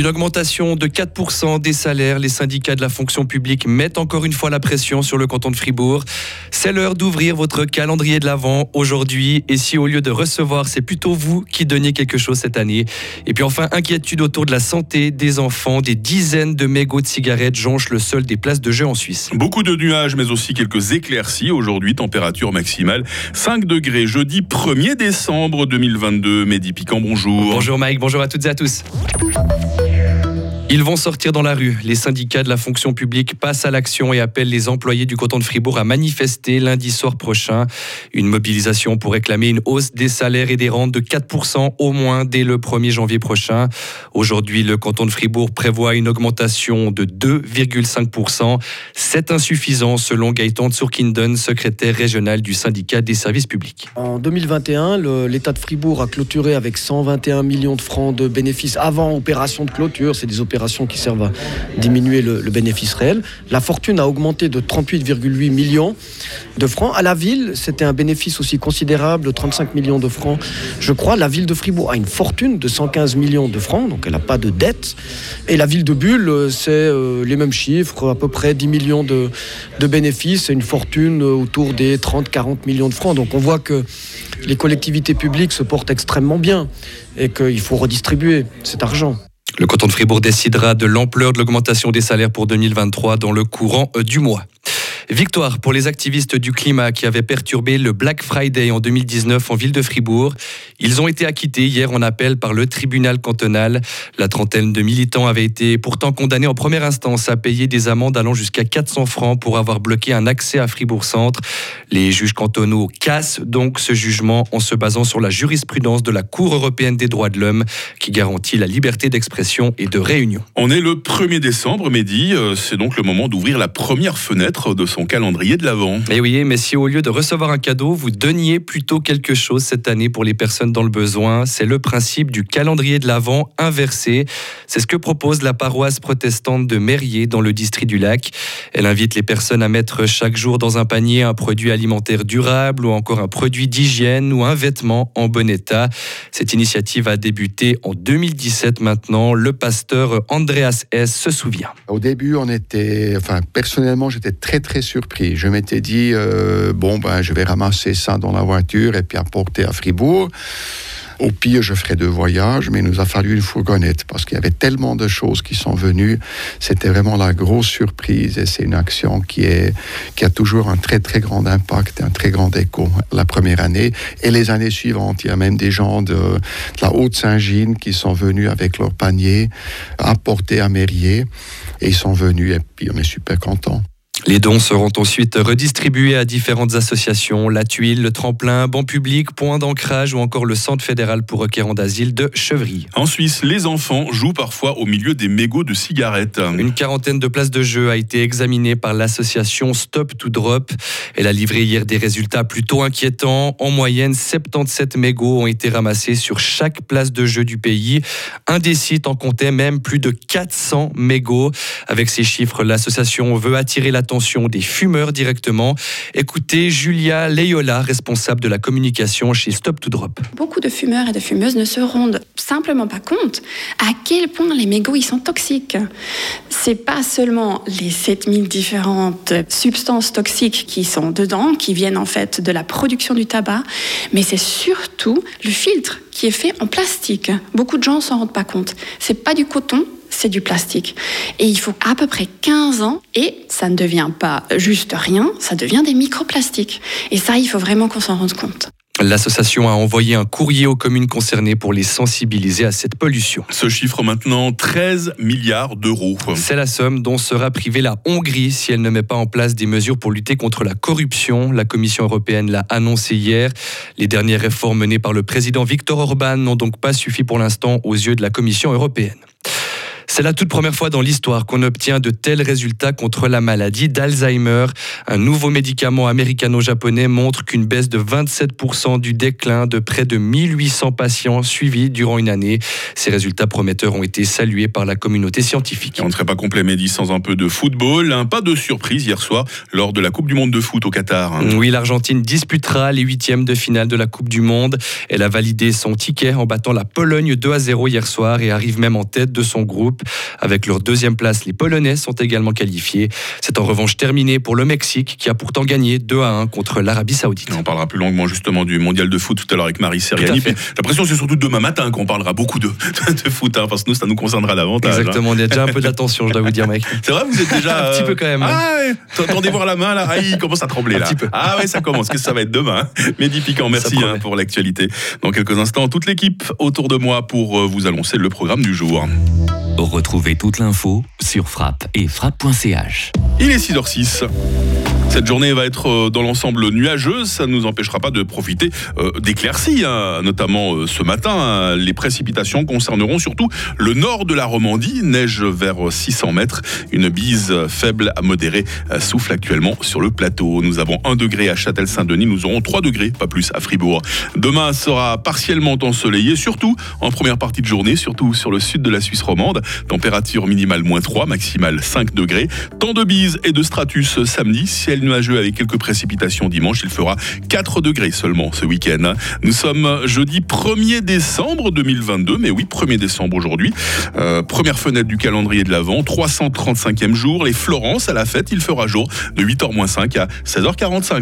Une augmentation de 4% des salaires. Les syndicats de la fonction publique mettent encore une fois la pression sur le canton de Fribourg. C'est l'heure d'ouvrir votre calendrier de l'Avent aujourd'hui. Et si au lieu de recevoir, c'est plutôt vous qui donniez quelque chose cette année. Et puis enfin, inquiétude autour de la santé des enfants. Des dizaines de mégots de cigarettes jonchent le sol des places de jeu en Suisse. Beaucoup de nuages, mais aussi quelques éclaircies. Aujourd'hui, température maximale 5 degrés. Jeudi 1er décembre 2022. Mehdi Piquant, bonjour. Bonjour Mike, bonjour à toutes et à tous. Ils vont sortir dans la rue. Les syndicats de la fonction publique passent à l'action et appellent les employés du canton de Fribourg à manifester lundi soir prochain. Une mobilisation pour réclamer une hausse des salaires et des rentes de 4% au moins dès le 1er janvier prochain. Aujourd'hui, le canton de Fribourg prévoit une augmentation de 2,5%. C'est insuffisant selon Gaëtan Tsurkinden, secrétaire régional du syndicat des services publics. En 2021, l'État de Fribourg a clôturé avec 121 millions de francs de bénéfices avant opération de clôture. C'est des opérations qui servent à diminuer le, bénéfice réel. La fortune a augmenté de 38,8 millions de francs. À la ville, c'était un bénéfice aussi considérable de 35 millions de francs. Je crois la ville de Fribourg a une fortune de 115 millions de francs, donc elle n'a pas de dette. Et la ville de Bulle, c'est euh, les mêmes chiffres, à peu près 10 millions de, de bénéfices et une fortune autour des 30-40 millions de francs. Donc on voit que les collectivités publiques se portent extrêmement bien et qu'il faut redistribuer cet argent. Le canton de Fribourg décidera de l'ampleur de l'augmentation des salaires pour 2023 dans le courant du mois. Victoire pour les activistes du climat qui avaient perturbé le Black Friday en 2019 en ville de Fribourg. Ils ont été acquittés hier en appel par le tribunal cantonal. La trentaine de militants avaient été pourtant condamnés en première instance à payer des amendes allant jusqu'à 400 francs pour avoir bloqué un accès à Fribourg Centre. Les juges cantonaux cassent donc ce jugement en se basant sur la jurisprudence de la Cour européenne des droits de l'homme qui garantit la liberté d'expression et de réunion. On est le 1er décembre, Mehdi. Euh, c'est donc le moment d'ouvrir la première fenêtre de son calendrier de l'Avent. Mais eh oui, mais si au lieu de recevoir un cadeau, vous donniez plutôt quelque chose cette année pour les personnes dans le besoin, c'est le principe du calendrier de l'Avent inversé. C'est ce que propose la paroisse protestante de Mérier dans le district du Lac. Elle invite les personnes à mettre chaque jour dans un panier un produit alimentaire durable ou encore un produit d'hygiène ou un vêtement en bon état. Cette initiative a débuté en 2017 maintenant. Le pasteur Andreas S. se souvient. Au début, on était, enfin personnellement, j'étais très très surpris. Je m'étais dit, euh, bon, ben, je vais ramasser ça dans la voiture et puis apporter à Fribourg. Au pire, je ferai deux voyages, mais il nous a fallu une fourgonnette parce qu'il y avait tellement de choses qui sont venues. C'était vraiment la grosse surprise et c'est une action qui, est, qui a toujours un très très grand impact, un très grand écho la première année et les années suivantes. Il y a même des gens de, la Haute-Saint-Gine qui sont venus avec leur panier apporter à Mérier et ils sont venus et puis on est super contents. Les dons seront ensuite redistribués à différentes associations, la tuile, le tremplin, banc public, point d'ancrage ou encore le centre fédéral pour requérants d'asile de Chevry. En Suisse, les enfants jouent parfois au milieu des mégots de cigarettes. Une quarantaine de places de jeu a été examinée par l'association Stop to Drop. Elle a livré hier des résultats plutôt inquiétants. En moyenne, 77 mégots ont été ramassés sur chaque place de jeu du pays. Un des sites en comptait même plus de 400 mégots. Avec ces chiffres, l'association veut attirer des fumeurs directement. Écoutez Julia Leiola, responsable de la communication chez Stop to Drop. Beaucoup de fumeurs et de fumeuses ne se rendent simplement pas compte à quel point les mégots ils sont toxiques. C'est pas seulement les 7000 différentes substances toxiques qui sont dedans, qui viennent en fait de la production du tabac, mais c'est surtout le filtre qui est fait en plastique. Beaucoup de gens s'en rendent pas compte. C'est pas du coton, c'est du plastique. Et il faut à peu près 15 ans et ça ne devient pas juste rien, ça devient des microplastiques. Et ça, il faut vraiment qu'on s'en rende compte. L'association a envoyé un courrier aux communes concernées pour les sensibiliser à cette pollution. Ce chiffre maintenant 13 milliards d'euros. C'est la somme dont sera privée la Hongrie si elle ne met pas en place des mesures pour lutter contre la corruption. La Commission européenne l'a annoncé hier. Les dernières réformes menées par le président Viktor Orban n'ont donc pas suffi pour l'instant aux yeux de la Commission européenne. C'est la toute première fois dans l'histoire qu'on obtient de tels résultats contre la maladie d'Alzheimer. Un nouveau médicament américano-japonais montre qu'une baisse de 27% du déclin de près de 1800 patients suivis durant une année. Ces résultats prometteurs ont été salués par la communauté scientifique. on ne serait pas complet, Mehdi, sans un peu de football. Un pas de surprise hier soir lors de la Coupe du Monde de foot au Qatar. Hein. Oui, l'Argentine disputera les huitièmes de finale de la Coupe du Monde. Elle a validé son ticket en battant la Pologne 2 à 0 hier soir et arrive même en tête de son groupe. Avec leur deuxième place, les Polonais sont également qualifiés. C'est en revanche terminé pour le Mexique qui a pourtant gagné 2 à 1 contre l'Arabie Saoudite. On parlera plus longuement justement du mondial de foot tout à l'heure avec Marie Seriani. L'impression c'est surtout demain matin qu'on parlera beaucoup de, de foot, hein, parce que nous ça nous concernera davantage. Hein. Exactement, on y a déjà un peu d'attention, je dois vous dire, mec. C'est vrai, vous êtes déjà. un petit peu quand même. Ah ouais, attendez voir la main là, ah, il commence à trembler là. Ah ouais, ça commence. Qu'est-ce que ça va être demain hein Mehdi Piquant, merci pour l'actualité. Dans quelques instants, toute l'équipe autour de moi pour euh, vous annoncer le programme du jour. Retrouvez toute l'info sur frappe et frappe.ch. Il est 6h06. Cette journée va être euh, dans l'ensemble nuageuse, ça ne nous empêchera pas de profiter euh, d'éclaircies, hein. notamment euh, ce matin. Hein. Les précipitations concerneront surtout le nord de la Romandie, neige vers 600 mètres. Une bise faible à modérée souffle actuellement sur le plateau. Nous avons 1 degré à Châtel-Saint-Denis, nous aurons 3 degrés, pas plus, à Fribourg. Demain sera partiellement ensoleillé, surtout en première partie de journée, surtout sur le sud de la Suisse romande. Température minimale moins 3, maximale 5 degrés. Temps de bise et de stratus samedi, nuageux avec quelques précipitations dimanche. Il fera 4 degrés seulement ce week-end. Nous sommes jeudi 1er décembre 2022, mais oui, 1er décembre aujourd'hui. Euh, première fenêtre du calendrier de l'Avent, 335e jour. Les Florence à la fête, il fera jour de 8h-5 à 16h45.